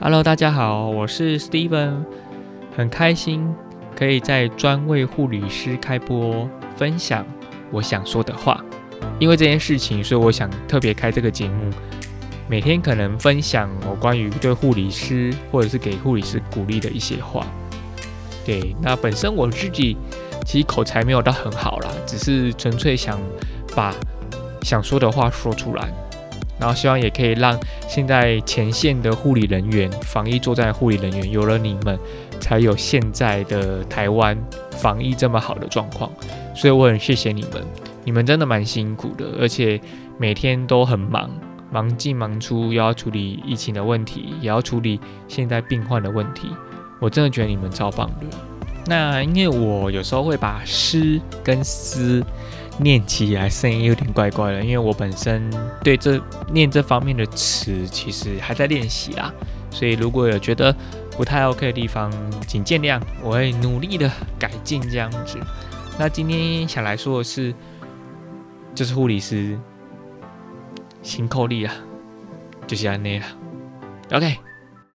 Hello，大家好，我是 Steven，很开心可以在专为护理师开播，分享我想说的话。因为这件事情，所以我想特别开这个节目，每天可能分享我关于对护理师或者是给护理师鼓励的一些话。对，那本身我自己其实口才没有到很好啦，只是纯粹想把想说的话说出来。然后希望也可以让现在前线的护理人员、防疫作战护理人员，有了你们，才有现在的台湾防疫这么好的状况。所以我很谢谢你们，你们真的蛮辛苦的，而且每天都很忙，忙进忙出，又要处理疫情的问题，也要处理现在病患的问题。我真的觉得你们超棒的。那因为我有时候会把诗跟诗。念起来声音有点怪怪的，因为我本身对这念这方面的词其实还在练习啦，所以如果有觉得不太 OK 的地方，请见谅，我会努力的改进这样子。那今天想来说的是，就是护理师心扣力啊，就是安内了。OK，